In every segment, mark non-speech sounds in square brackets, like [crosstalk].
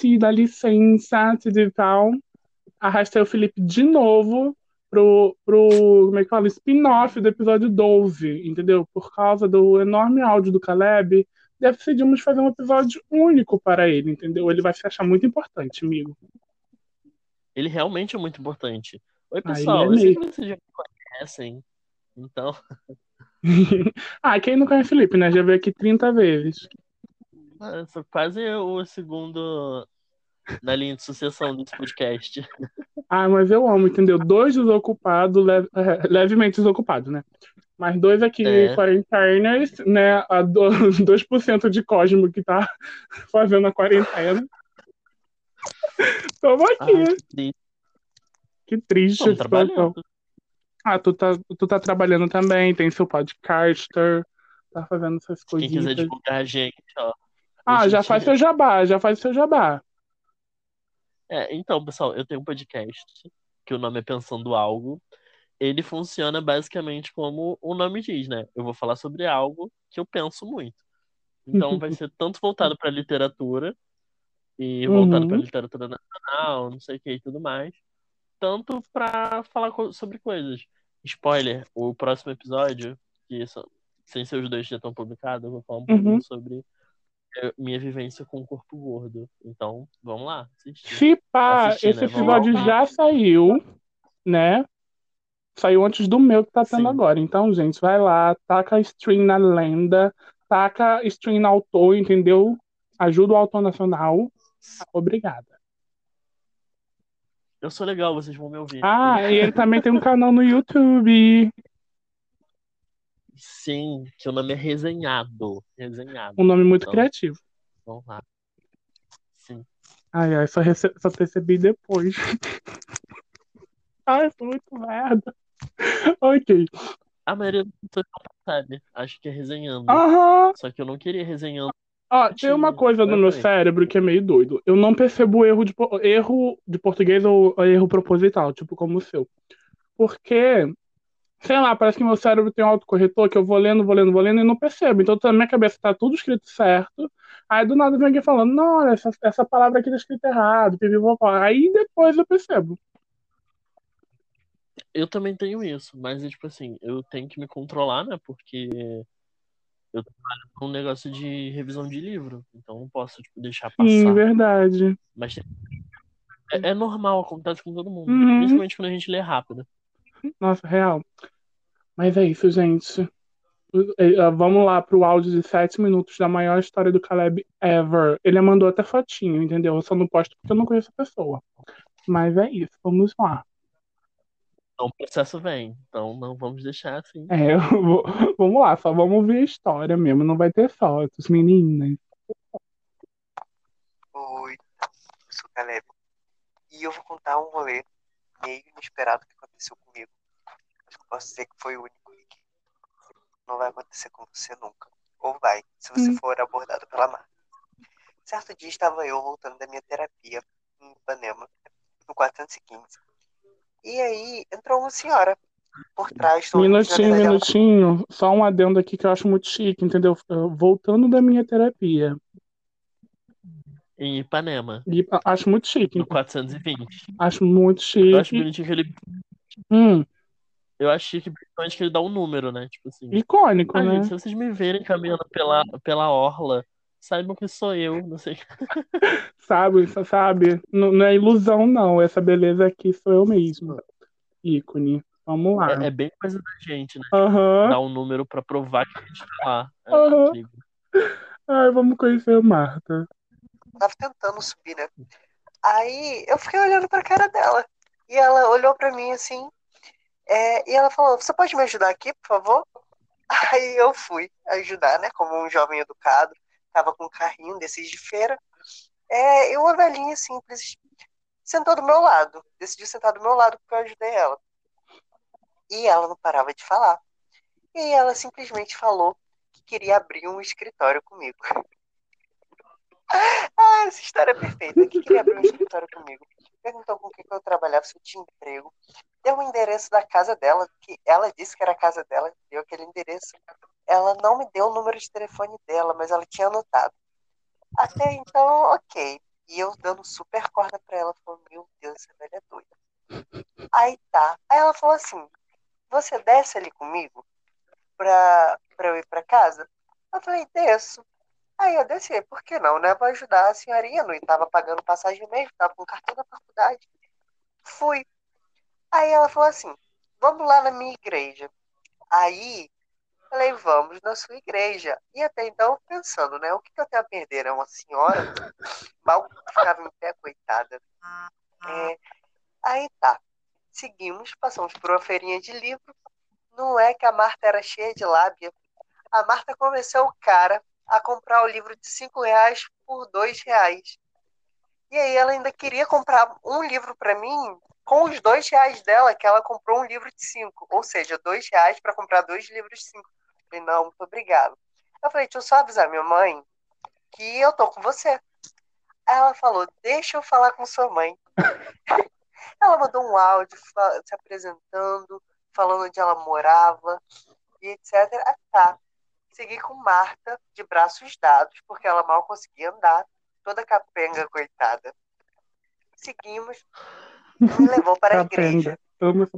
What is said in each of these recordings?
Gente, dá licença, tudo tal. Arrastei o Felipe de novo pro, pro como é que fala? Spin-off do episódio 12, entendeu? Por causa do enorme áudio do Caleb, decidimos fazer um episódio único para ele, entendeu? Ele vai se achar muito importante, amigo. Ele realmente é muito importante. Oi, Ah, pessoal, é eu sei que vocês já me conhecem. Então, [laughs] ah, quem não conhece o Felipe, né? Já veio aqui 30 vezes. sou quase o segundo na linha de sucessão desse podcast. [laughs] Ah, mas eu amo, entendeu? Dois desocupados, leve- é, levemente desocupados, né? Mas dois aqui, É. quarenteners, né? A do, [laughs] 2% de Cosmo que tá [laughs] fazendo a quarentena. Tamo aqui. Ai, que triste. Situação. trabalhando. Ah, tu tá, tu tá trabalhando também, tem seu podcaster, tá fazendo essas Quem quiser divulgar a gente, ó. Ah, já faz seu jabá, já faz seu jabá. É, então, pessoal, eu tenho um podcast que o nome é Pensando Algo. Ele funciona basicamente como o nome diz, né? Eu vou falar sobre algo que eu penso muito. Então vai ser tanto voltado para literatura e voltado Uhum. para literatura nacional, não sei o que e tudo mais, tanto para falar co- sobre coisas. Spoiler, o próximo episódio, que sem ser os dois já estão publicados, eu vou falar um pouquinho Uhum. sobre eh, minha vivência com o corpo gordo. Então, vamos lá, assistir. Se pá, Assistir, esse né? Episódio lá. já saiu, né? Saiu antes do meu que tá tendo Sim. agora. Então, gente, vai lá, taca stream na lenda, taca stream no autor, entendeu? Ajuda o autor nacional. Obrigada. Eu sou legal, vocês vão me ouvir. Ah, e ele também tem um canal no YouTube. Sim, que o nome é Resenhado. Resenhado. Um nome muito Então. criativo. Vamos lá. Sim. Ai, ai, só, rece... só percebi depois. [laughs] ai, foi muito merda. Ok. A maioria das pessoas não sabe. Acho que é resenhando. Aham. Só que eu não queria resenhando. Ó, tem uma coisa no meu cérebro que é meio doido. Eu não percebo erro de, erro de português ou erro proposital, tipo como o seu. Porque, sei lá, parece que meu cérebro tem um autocorretor que eu vou lendo, vou lendo, vou lendo e não percebo. Então, na minha cabeça tá tudo escrito certo. Aí do nada vem alguém falando, não, olha, essa, essa palavra aqui tá escrita errado. Aí depois eu percebo. Eu também tenho isso, mas é tipo assim, eu tenho que me controlar, né? Porque eu trabalho com um negócio de revisão de livro. Então não posso, tipo, deixar Sim, passar. verdade. Mas é, é normal, acontece com todo mundo. Uhum. Principalmente quando a gente lê rápido. Nossa, real. Mas é isso, gente. Eh, eh, Vamos lá pro áudio de 7 minutos da maior história do Caleb ever. Ele mandou até fotinho, entendeu? Eu só não posto porque eu não conheço a pessoa. Mas é isso, vamos lá. Então o processo vem. Então não vamos deixar assim. É, [laughs] vou- vamos lá, só vamos ver a história mesmo. Não vai ter fotos, meninas. Oi, eu sou o Caleb. E eu vou contar um rolê meio inesperado que aconteceu comigo. Posso dizer que foi o único e que não vai acontecer com você nunca. Ou vai, se você Hum. for abordado pela Marta. Certo dia estava eu voltando da minha terapia em Ipanema, no 415. E aí entrou uma senhora por trás. Minutinho, minutinho. Só um adendo aqui que eu acho muito chique, entendeu? Eu- Voltando da minha terapia. Em Ipanema, E acho muito chique. no 420. Acho muito Eu acho chique. bonitinho que ele. Hum, Eu acho chique, principalmente que ele dá um número, né? Tipo assim. icônico, Ah, né? gente, se vocês me verem caminhando pela, pela orla, saibam que sou eu, não sei. [laughs] Sabe, sa- sabe? Não, não é ilusão, não. Essa beleza aqui sou eu mesmo. Ícone. Vamos lá. É, é bem coisa da gente, né? Aham. Dar um número pra provar que a gente tá lá. É incrível. Ai, vamos conhecer a Marta. Tava tentando subir, né? Aí eu fiquei olhando pra cara dela. E ela olhou pra mim assim. é, e ela falou: Você pode me ajudar aqui, por favor? [laughs] Aí eu fui ajudar, né? Como um jovem educado. Tava com um carrinho desses de feira. É, e uma velhinha simples sentou do meu lado. Decidiu sentar do meu lado porque eu ajudei ela. E ela não parava de falar. E ela simplesmente falou que queria abrir um escritório comigo. [laughs] Ah, essa história é perfeita. Que queria abrir um escritório comigo. Perguntou com o que eu trabalhava, se eu tinha emprego. Deu o endereço da casa dela, que ela disse que era a casa dela, deu aquele endereço. Ela não me deu o número de telefone dela, mas ela tinha anotado. Até então, ok. E eu dando super corda pra ela, falando, meu Deus, essa velha é doida. Aí tá. Aí ela falou assim, você desce ali comigo pra, pra eu ir pra casa? Eu falei, desço. Aí eu desci, por que não, né? Vou ajudar a senhorinha, não estava pagando passagem mesmo, estava com cartão da faculdade. Fui. Aí ela falou assim, vamos lá na minha igreja. Aí, falei, vamos na sua igreja. E até então, pensando, né? O que, que eu tenho a perder? É uma senhora, mal ficava em pé, coitada. É, aí tá. Seguimos, passamos por uma feirinha de livro. Não é que a Marta era cheia de lábia. A Marta convenceu o cara a comprar o livro de cinco reais por dois reais. E aí ela ainda queria comprar um livro para mim com os dois reais dela, que ela comprou um livro de cinco. Ou seja, dois reais para comprar dois livros de cinco. Eu falei, não, muito obrigado. Eu falei, deixa eu só avisar minha mãe que eu tô com você. Aí ela falou, deixa eu falar com sua mãe. [laughs] ela mandou um áudio se apresentando, falando onde ela morava e etc. Ah, tá. Segui com Marta, de braços dados, porque ela mal conseguia andar, toda capenga, coitada. Seguimos, me levou para a igreja.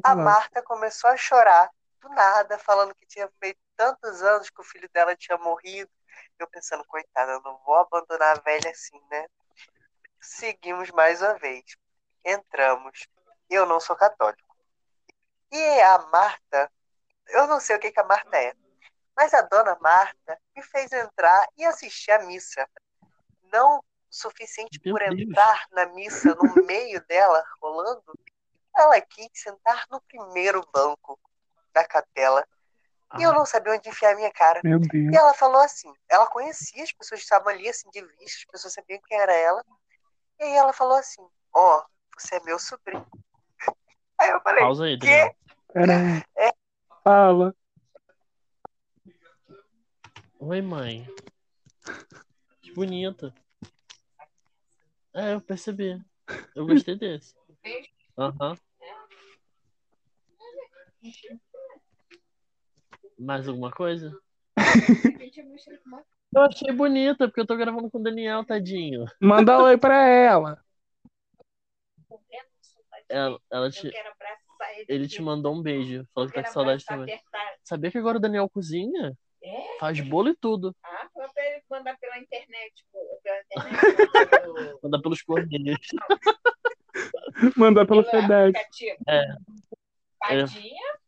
A Marta começou a chorar, do nada, falando que tinha feito tantos anos que o filho dela tinha morrido. Eu pensando, coitada, eu não vou abandonar a velha assim, né? Seguimos mais uma vez. Entramos. Eu não sou católico. E a Marta, eu não sei o que, que a Marta é. Mas a dona Marta me fez entrar e assistir a missa. Não o suficiente Meu por Deus. entrar na missa no meio dela, rolando, ela quis sentar no primeiro banco da capela. Ah. E eu ah. não sabia onde enfiar a minha cara. E ela falou assim: ela conhecia as pessoas que estavam ali, assim, de vista, as pessoas sabiam quem era ela. E aí ela falou assim: Ó, oh, você é meu sobrinho. Aí eu falei: Pausa aí, Quê? É. Fala. Oi, mãe. Que bonita. É, eu percebi. Eu gostei desse. Aham. Uhum. Mais alguma coisa? Eu achei bonita, porque eu tô gravando com o Daniel, tadinho. Manda oi pra ela. Ela, ela te... Ele te mandou um beijo. Falou que tá com saudade também. Sabia que agora o Daniel cozinha? É? Faz bolo e tudo. Ah, manda pela internet. Pela internet [laughs] manda pelos correios. [laughs] manda pelo FedEx. É. Padinha?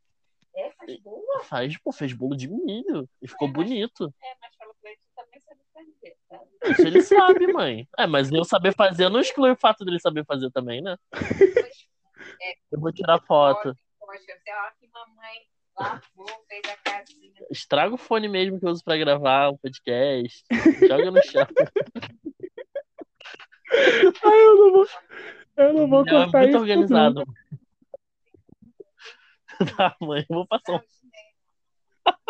É, faz bolo? Faz, pô, fez bolo de milho. E ficou é, bonito. É, mas falou que ele também sabe fazer. Tá? Isso ele sabe, mãe. É, mas eu saber fazer não exclui o fato dele saber fazer também, né? É, eu vou tirar foto. Poxa, você, ó, que mamãe Lavou, fez a casinha. Estraga o fone mesmo que eu uso pra gravar o um podcast. Joga no chão. [laughs] Ai, eu não vou. Eu não vou não, cortar é muito isso. organizado. [laughs] Tá, mãe, eu vou passar um.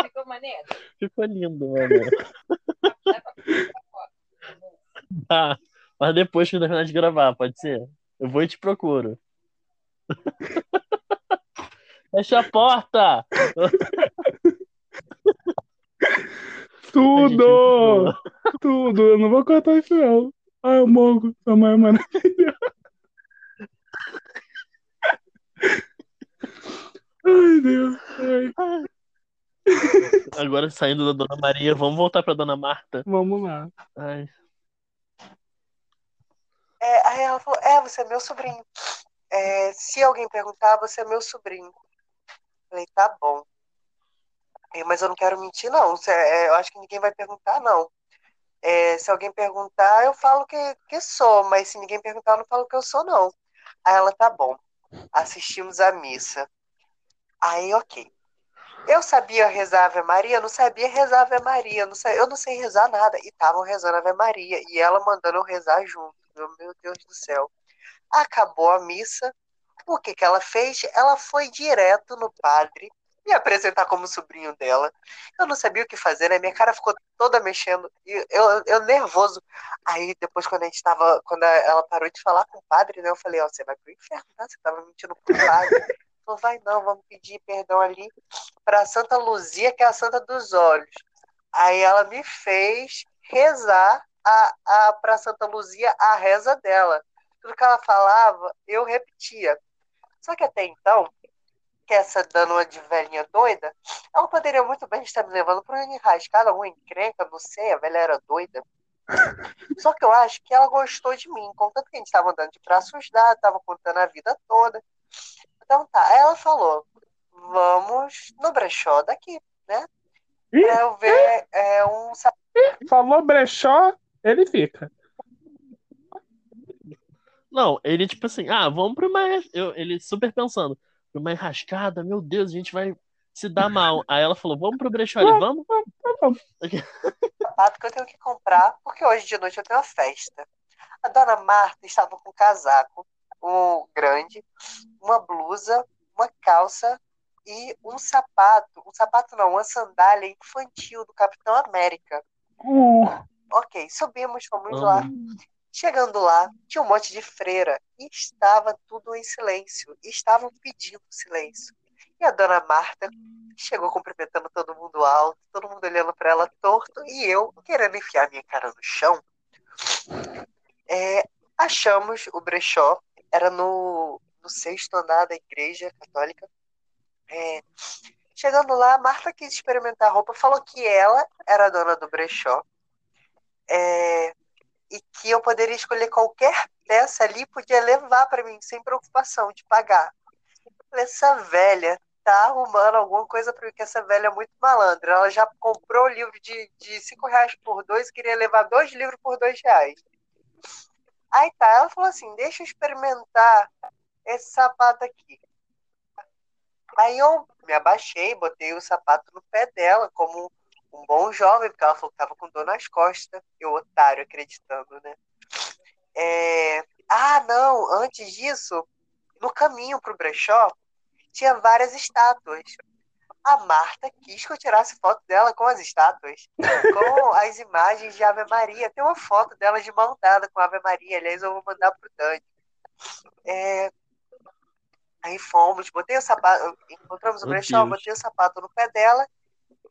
Ficou maneiro? Ficou lindo, mano. [laughs] Tá, mas depois que eu terminar de gravar, pode ser? Eu vou e te procuro. Fecha a porta! Tudo! Tudo! Eu não vou cortar isso, não. Ai, eu morro. Sua mãe é maravilhosa. Ai, Deus. Ai. Agora saindo da Dona Maria, vamos voltar pra Dona Marta. Vamos lá. Ai. É, aí ela falou: É, você é meu sobrinho. É, se alguém perguntar, você é meu sobrinho. Falei, tá bom. mas eu não quero mentir, não. É, eu acho que ninguém vai perguntar, não. É, se alguém perguntar, eu falo que, que sou, mas se ninguém perguntar, eu não falo que eu sou, não. Aí ela, tá bom. Assistimos a missa. Aí, ok. Eu sabia rezar Ave Maria, não sabia rezar Ave Maria, não sei, eu não sei rezar nada. E estavam rezando Ave Maria, e ela mandando eu rezar junto. Meu Deus do céu. Acabou a missa, o que, que ela fez? Ela foi direto no padre me apresentar como sobrinho dela. Eu não sabia o que fazer, né? Minha cara ficou toda mexendo. E eu, eu nervoso. Aí depois, quando a gente tava. Quando ela parou de falar com o padre, né? Eu falei, ó, oh, você vai pro inferno, tá? Você tava mentindo pro padre. Falou, vai não, vamos pedir perdão ali pra Santa Luzia, que é a Santa dos Olhos. Aí ela me fez rezar a, a, Santa Luzia a reza dela. Tudo que ela falava, eu repetia. Só que até então, que essa dando uma de velhinha doida, ela poderia muito bem estar me levando para uma enrascada, uma encrenca, não sei, a velha era doida. [laughs] Só que eu acho que ela gostou de mim, contanto que a gente estava andando de braços dados, estava contando a vida toda. Então tá, aí ela falou, vamos no brechó daqui, né? Pra eu ver é, um Falou brechó, ele fica. Não, ele tipo assim, ah, vamos pra uma. Eu, ele super pensando, pra uma enrascada, meu Deus, a gente vai se dar mal. Aí ela falou, vamos pro brechó ali, vamos? sapato que eu tenho que comprar, porque hoje de noite eu tenho uma festa. A dona Marta estava com um casaco, um grande, uma blusa, uma calça e um sapato. Um sapato não, uma sandália infantil do Capitão América. Hum, Ok, subimos, fomos lá. Chegando lá, tinha um monte de freira e estava tudo em silêncio. Estavam pedindo silêncio. E a dona Marta chegou cumprimentando todo mundo alto, todo mundo olhando para ela torto e eu querendo enfiar minha cara no chão. É, achamos o brechó, era no, no sexto andar da igreja católica. É, chegando lá, a Marta quis experimentar a roupa, falou que ela era a dona do brechó. É, e que eu poderia escolher qualquer peça ali, podia levar para mim, sem preocupação de pagar. Essa velha tá arrumando alguma coisa para mim, que essa velha é muito malandra. Ela já comprou o livro de, de cinco reais por dois, queria levar dois livros por dois reais. Aí tá, ela falou assim, deixa eu experimentar esse sapato aqui. Aí eu me abaixei, botei o sapato no pé dela, como um bom jovem, porque ela falou que tava com dor nas costas. Eu, otário, acreditando, né? É, Ah, não, antes disso, no caminho pro brechó, tinha várias estátuas. A Marta quis que eu tirasse foto dela com as estátuas, com as imagens de Ave Maria. Tem uma foto dela de mão dada com Ave Maria, aliás, eu vou mandar pro Dani. É, Aí fomos, botei o sapato, encontramos o brechó, botei o sapato no pé dela,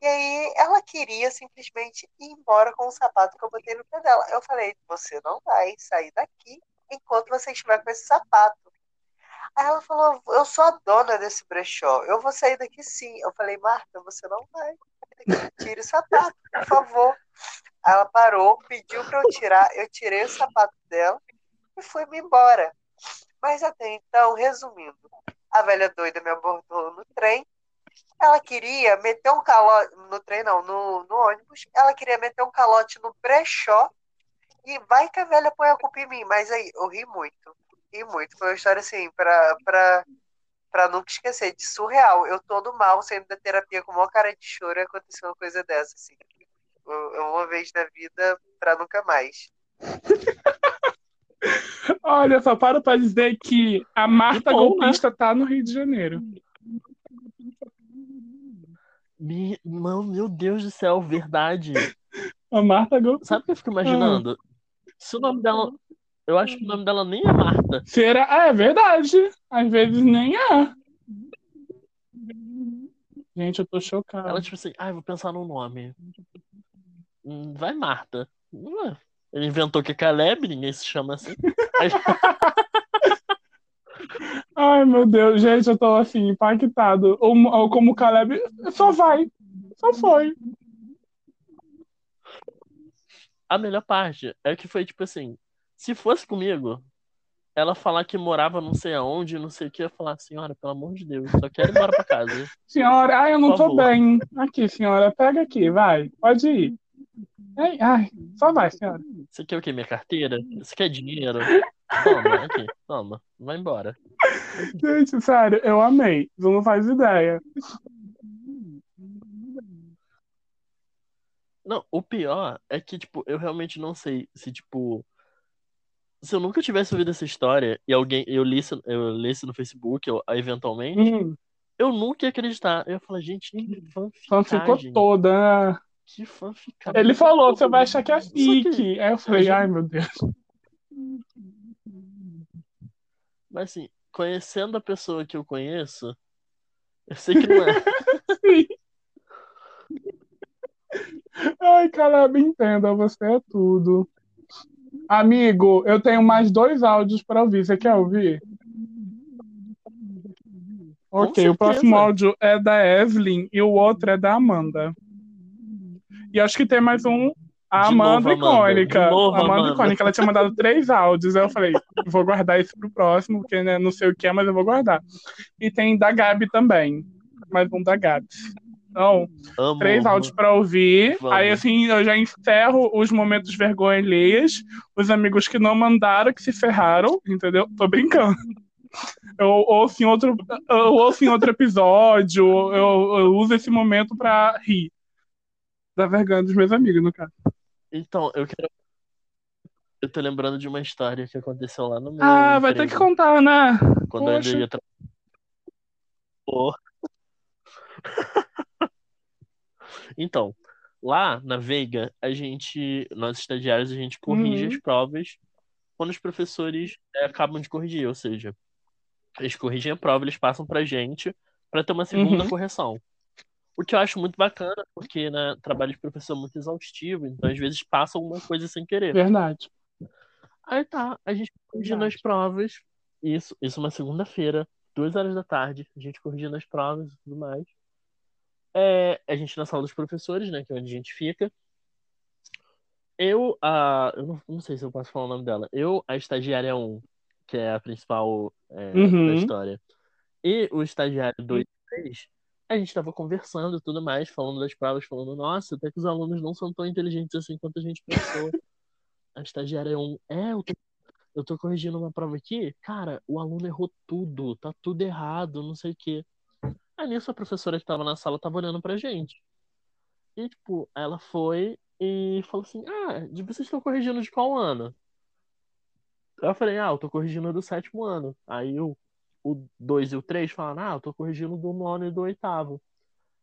e aí ela queria simplesmente ir embora com o sapato que eu botei no pé dela. Eu falei, você não vai sair daqui enquanto você estiver com esse sapato. Aí ela falou, eu sou a dona desse brechó, eu vou sair daqui sim. Eu falei, Marta, você não vai. Tire o sapato, por favor. Aí ela parou, pediu para eu tirar, eu tirei o sapato dela e fui-me embora. Mas até então, resumindo, a velha doida me abordou no trem. Ela queria meter um calote. No trem, não, no, no ônibus. Ela queria meter um calote no brechó. E vai que a velha põe a culpa em mim. Mas aí, eu ri muito. Ri muito. Foi uma história assim, pra, pra, pra nunca esquecer, de surreal. Eu todo mal, saindo da terapia com uma cara de choro, e aconteceu uma coisa dessa, assim. Uma vez na vida, pra nunca mais. [laughs] Olha, só paro pra dizer que a Marta bom, Golpista tá no Rio de Janeiro. Me... Não, meu Deus do céu, verdade. A Marta Golpista. Sabe o que eu fico imaginando? Se o nome dela. Eu acho que o nome dela nem é Marta. Será? Ah, é verdade. Às vezes nem é. Gente, eu tô chocado. Ela, tipo assim, ah, eu vou pensar num nome. Hum, Vai Marta. Ele inventou que é Caleb, ninguém se chama assim. Aí- [laughs] Ai, meu Deus, gente, eu tô assim, impactado. Ou, ou como o Caleb, só vai. Só foi. A melhor parte é que foi tipo assim: se fosse comigo, ela falar que morava não sei aonde, não sei o que, eu ia falar, senhora, pelo amor de Deus, só quero ir embora pra casa. [laughs] Senhora, ai, eu não tô bem. Aqui, senhora, pega aqui, vai. Pode ir. Ai, ai, só vai, senhora. Você quer o quê? Minha carteira? Você quer dinheiro? [laughs] Toma, aqui, toma, vai embora. [laughs] Gente, sério, eu amei. Tu não faz ideia. Não, o pior é que, tipo, eu realmente não sei se, tipo. Se eu nunca tivesse ouvido essa história e alguém eu lisse, eu lesse no Facebook, ou, eventualmente, Hum, eu nunca ia acreditar. Eu ia falar, gente, que ficou fanficagem. toda. né? Que fanficagem. Ele falou, você vai achar que é que- fique. Aí eu falei, ai, meu Deus. Mas assim, conhecendo a pessoa que eu conheço, eu sei que não é. [laughs] Ai, Caleb, entenda, você é tudo. Amigo, eu tenho mais dois áudios para ouvir. Você quer ouvir? Ok, o certeza. próximo áudio é da Evelyn e o outro é da Amanda. E acho que tem mais um. A novo, Amanda Amanda. icônica. Novo, Amanda Amanda. icônica. Ela tinha mandado três áudios. Aí eu falei, vou guardar isso pro próximo, porque né, não sei o que é, mas eu vou guardar. E tem da Gabi também. Mais um da Gabi. Então, Amo. três áudios para ouvir. Aí, assim, eu já encerro os momentos vergonha alheias. Os amigos que não mandaram, que se ferraram, entendeu? Tô brincando. Eu ouço em outro, eu ouço em outro episódio, eu, eu uso esse momento pra rir. Da vergonha dos meus amigos, no caso. Então, eu quero. Eu tô lembrando de uma história que aconteceu lá no meu. Ah, vai ter que contar, né? Quando eu ainda Poxa. ia tra... Pô. [laughs] Então, lá na Veiga, a gente, nós estagiários, a gente corrige Uhum. as provas quando os professores é, acabam de corrigir, ou seja, eles corrigem a prova, eles passam pra gente pra ter uma segunda Uhum. correção. O que eu acho muito bacana, porque né, trabalho de professor é muito exaustivo, então às vezes passa alguma coisa sem querer. Verdade. Aí tá, a gente corrigindo as provas. Isso, isso uma segunda-feira, duas horas da tarde, a gente corrigindo as provas e tudo mais. É, a gente na sala dos professores, né, que é onde a gente fica. Eu, a, eu não, não sei se eu posso falar o nome dela. Eu, a estagiária 1, que é a principal é, Uhum. da história, e o estagiário 2 e 3, a gente tava conversando tudo mais, falando das provas, falando, nossa, até que os alunos não são tão inteligentes assim quanto a gente pensou. A estagiária 1, é, eu tô eu tô corrigindo uma prova aqui, cara, o aluno errou tudo, tá tudo errado, não sei o quê. Aí nisso a professora que tava na sala tava olhando pra gente. E, tipo, ela foi e falou assim: Ah, vocês estão corrigindo de qual ano? Eu falei, ah, eu tô corrigindo do sétimo ano. Aí o, o 2 e o 3 falaram, ah, eu tô corrigindo do nono e do oitavo.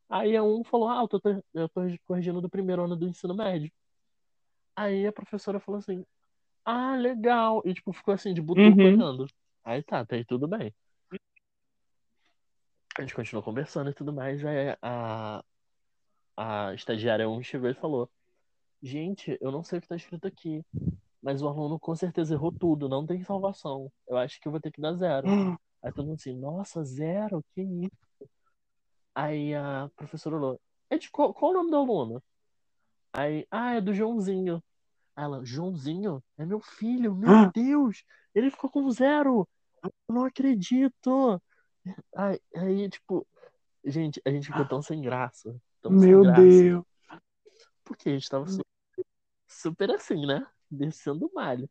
Aí a um falou, ah, eu tô, eu tô corrigindo do primeiro ano do ensino médio. Aí a professora falou assim, ah, legal. E tipo, ficou assim, de butuco Uhum. olhando. Aí tá, tá aí tudo bem. A gente continuou conversando e tudo mais. Aí a, a estagiária 1 chegou e falou: Gente, eu não sei o que tá escrito aqui, mas o aluno com certeza errou tudo, não tem salvação. Eu acho que eu vou ter que dar zero. [gasps] [gasps] Aí todo mundo assim: Nossa, zero? Que isso? Aí a professora olhou: é de qual, qual o nome do aluno? Aí, ah, é do Joãozinho. Aí Ela, Joãozinho? É meu filho, meu Ah. Deus! Ele ficou com zero! Eu não acredito! Aí, aí, tipo, gente, a gente ficou tão sem graça. Tão sem Meu graça. Deus. Porque a gente tava su- super assim, né? Descendo o malho.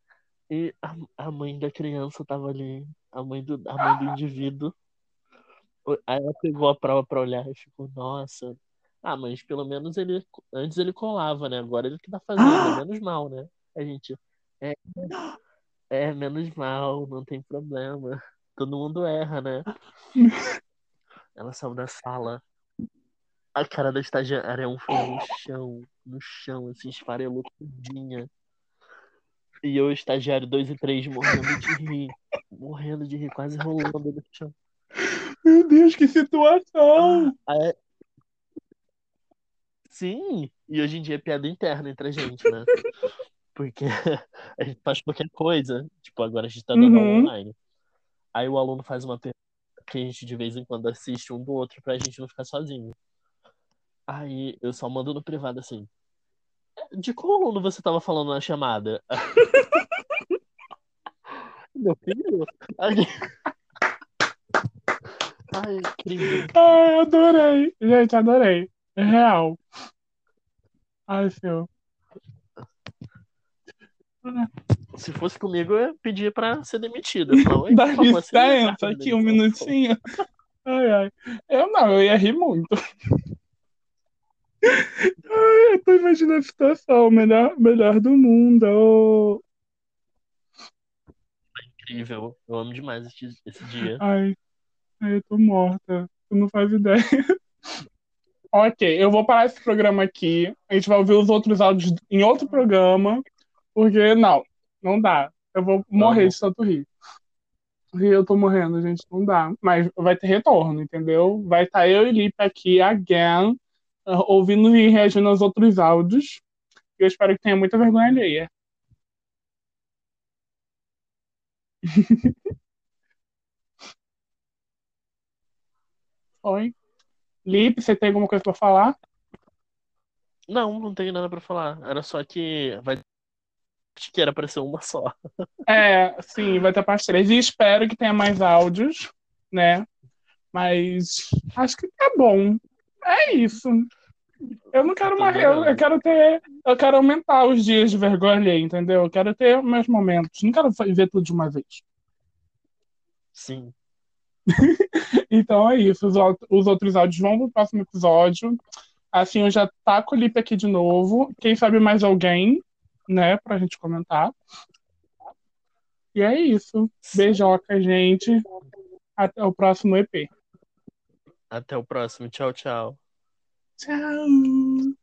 E a, a mãe da criança tava ali, a mãe do, a mãe do indivíduo. Aí ela pegou a prova pra olhar e ficou, nossa. Ah, mas pelo menos ele. Antes ele colava, né? Agora ele que tá fazendo, é menos mal, né? A gente. É, é menos mal, não tem problema. Todo mundo erra, né? Ela saiu da sala. A cara da estagiária um foi no chão, no chão, assim, esfarelou tudinha. E eu, estagiário 2 e 3, morrendo de rir. Morrendo de rir, quase rolando no chão. Meu Deus, que situação. Aí- Sim, e hoje em dia é piada interna entre a gente, né? Porque [laughs] a gente faz qualquer coisa. Tipo, agora a gente tá dando Uhum. online. Aí o aluno faz uma pergunta que a gente de vez em quando assiste um do outro pra gente não ficar sozinho. Aí eu só mando no privado assim. De qual aluno você tava falando na chamada? [laughs] Meu filho? Ai, [laughs] Ai, incrível. Ai, adorei. Gente, adorei. É real. Ai, senhor. Se fosse comigo, eu pedia pra ser [laughs] "Oi, Dá licença, aqui um demissão, por favor." minutinho. Ai, ai. Eu não, eu ia rir muito. Ai, eu tô imaginando a situação. Melhor, melhor do mundo. Incrível. Eu amo demais esse, esse dia. Ai, ai, eu tô morta. Tu não faz ideia. [laughs] Ok, eu vou parar esse programa aqui. A gente vai ouvir os outros áudios em outro programa. Porque, não, não dá. Eu vou morrer Vamos. de tanto rir. Rir, eu tô morrendo, gente, não dá. Mas vai ter retorno, entendeu? Vai estar eu e Lipe aqui, again, ouvindo e reagindo aos outros áudios. Eu espero que tenha muita vergonha alheia. [laughs] Oi. Lipe, você tem alguma coisa pra falar? Não, não tenho nada pra falar. Era só que vai. Acho que era pra ser uma só. [laughs] É, sim, vai ter parte 3. E espero que tenha mais áudios, né? Mas acho que tá bom. É isso. Eu não quero Tô mais. Eu, eu quero ter. Eu quero aumentar os dias de vergonha entendeu? Eu quero ter meus momentos. Não quero ver tudo de uma vez. Sim. [laughs] Então é isso. Os, os outros áudios vão pro próximo episódio. Assim, eu já taco o Lipe aqui de novo. Quem sabe mais alguém, né, pra gente comentar. E é isso. Beijoca, gente. Até o próximo EP. Até o próximo. Tchau, tchau. Tchau.